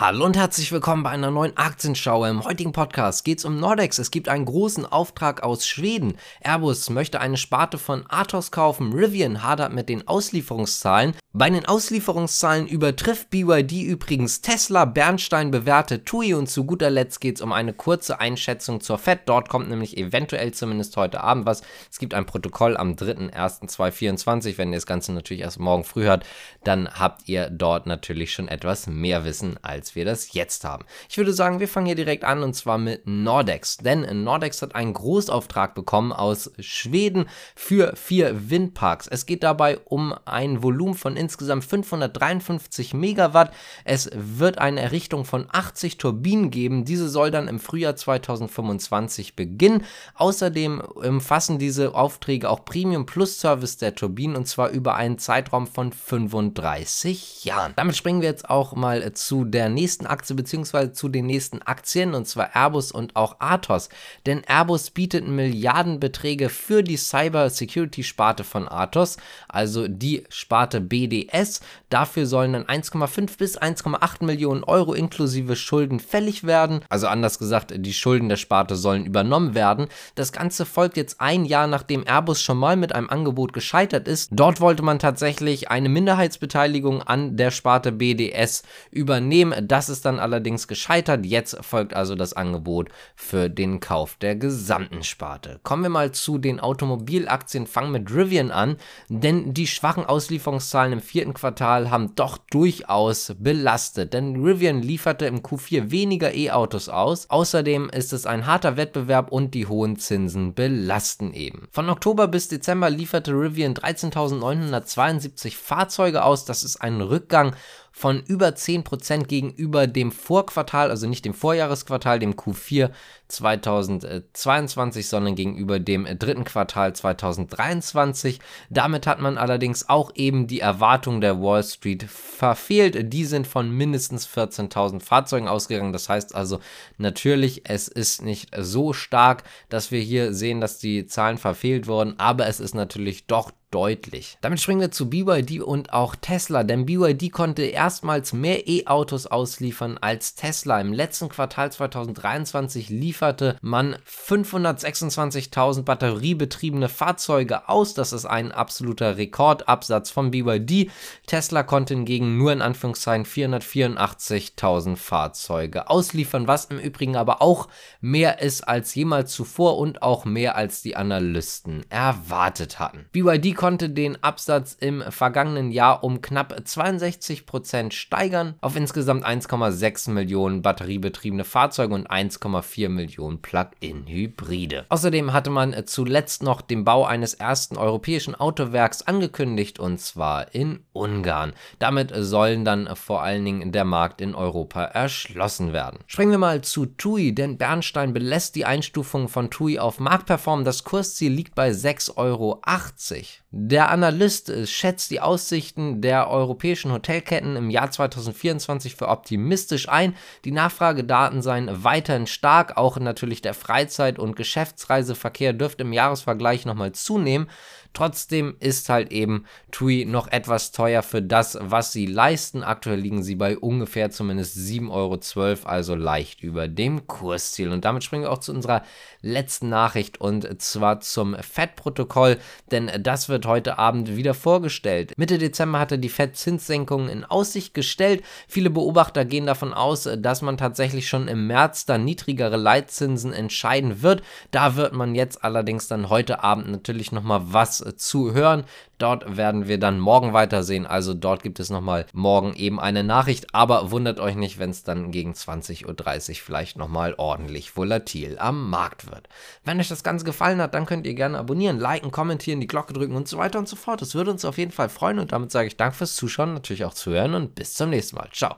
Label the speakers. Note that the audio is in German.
Speaker 1: Hallo und herzlich willkommen bei einer neuen Aktienschau. Im heutigen Podcast geht es um Nordex. Es gibt einen großen Auftrag aus Schweden. Airbus möchte eine Sparte von Athos kaufen. Rivian hadert mit den Auslieferungszahlen. Bei den Auslieferungszahlen übertrifft BYD übrigens Tesla, Bernstein bewertet TUI und zu guter Letzt geht es um eine kurze Einschätzung zur FED. Dort kommt nämlich eventuell zumindest heute Abend was. Es gibt ein Protokoll am 3.1.2024. Wenn ihr das Ganze natürlich erst morgen früh hört, dann habt ihr dort natürlich schon etwas mehr Wissen als wir das jetzt haben. Ich würde sagen, wir fangen hier direkt an und zwar mit Nordex. Denn Nordex hat einen Großauftrag bekommen aus Schweden für vier Windparks. Es geht dabei um ein Volumen von insgesamt 553 Megawatt. Es wird eine Errichtung von 80 Turbinen geben. Diese soll dann im Frühjahr 2025 beginnen. Außerdem umfassen diese Aufträge auch Premium Plus Service der Turbinen und zwar über einen Zeitraum von 35 Jahren. Damit springen wir jetzt auch mal zu der nächsten nächsten Aktie bzw. zu den nächsten Aktien und zwar Airbus und auch Athos. Denn Airbus bietet Milliardenbeträge für die Cyber Security Sparte von Athos, also die Sparte BDS. Dafür sollen dann 1,5 bis 1,8 Millionen Euro inklusive Schulden fällig werden. Also anders gesagt, die Schulden der Sparte sollen übernommen werden. Das Ganze folgt jetzt ein Jahr nachdem Airbus schon mal mit einem Angebot gescheitert ist. Dort wollte man tatsächlich eine Minderheitsbeteiligung an der Sparte BDS übernehmen. Das ist dann allerdings gescheitert. Jetzt folgt also das Angebot für den Kauf der gesamten Sparte. Kommen wir mal zu den Automobilaktien. Fangen mit Rivian an, denn die schwachen Auslieferungszahlen im vierten Quartal haben doch durchaus belastet. Denn Rivian lieferte im Q4 weniger E-Autos aus. Außerdem ist es ein harter Wettbewerb und die hohen Zinsen belasten eben. Von Oktober bis Dezember lieferte Rivian 13.972 Fahrzeuge aus. Das ist ein Rückgang von über 10% gegenüber dem Vorquartal, also nicht dem Vorjahresquartal, dem Q4 2022, sondern gegenüber dem dritten Quartal 2023. Damit hat man allerdings auch eben die Erwartung der Wall Street verfehlt. Die sind von mindestens 14.000 Fahrzeugen ausgegangen. Das heißt also natürlich, es ist nicht so stark, dass wir hier sehen, dass die Zahlen verfehlt wurden, aber es ist natürlich doch deutlich. Damit springen wir zu BYD und auch Tesla, denn BYD konnte erstmals mehr E-Autos ausliefern als Tesla. Im letzten Quartal 2023 lieferte man 526.000 batteriebetriebene Fahrzeuge aus. Das ist ein absoluter Rekordabsatz von BYD. Tesla konnte hingegen nur in Anführungszeichen 484.000 Fahrzeuge ausliefern, was im Übrigen aber auch mehr ist als jemals zuvor und auch mehr als die Analysten erwartet hatten. BYD konnte den Absatz im vergangenen Jahr um knapp 62 Prozent steigern auf insgesamt 1,6 Millionen batteriebetriebene Fahrzeuge und 1,4 Millionen Plug-in-Hybride. Außerdem hatte man zuletzt noch den Bau eines ersten europäischen Autowerks angekündigt und zwar in Ungarn. Damit sollen dann vor allen Dingen der Markt in Europa erschlossen werden. Springen wir mal zu TUI, denn Bernstein belässt die Einstufung von TUI auf Marktperform. Das Kursziel liegt bei 6,80 Euro. Der Analyst äh, schätzt die Aussichten der europäischen Hotelketten im Jahr 2024 für optimistisch ein. Die Nachfragedaten seien weiterhin stark, auch natürlich der Freizeit- und Geschäftsreiseverkehr dürfte im Jahresvergleich nochmal zunehmen. Trotzdem ist halt eben TUI noch etwas teuer für das, was sie leisten. Aktuell liegen sie bei ungefähr zumindest 7,12 Euro, also leicht über dem Kursziel. Und damit springen wir auch zu unserer letzten Nachricht und zwar zum FED-Protokoll, denn das wird heute Abend wieder vorgestellt. Mitte Dezember hatte die FED Zinssenkungen in Aussicht gestellt. Viele Beobachter gehen davon aus, dass man tatsächlich schon im März dann niedrigere Leitzinsen entscheiden wird. Da wird man jetzt allerdings dann heute Abend natürlich nochmal was zu hören. Dort werden wir dann morgen weitersehen. Also dort gibt es nochmal morgen eben eine Nachricht. Aber wundert euch nicht, wenn es dann gegen 20.30 Uhr vielleicht nochmal ordentlich volatil am Markt wird. Wenn euch das Ganze gefallen hat, dann könnt ihr gerne abonnieren, liken, kommentieren, die Glocke drücken und so weiter und so fort. Das würde uns auf jeden Fall freuen. Und damit sage ich Dank fürs Zuschauen, natürlich auch zuhören und bis zum nächsten Mal. Ciao.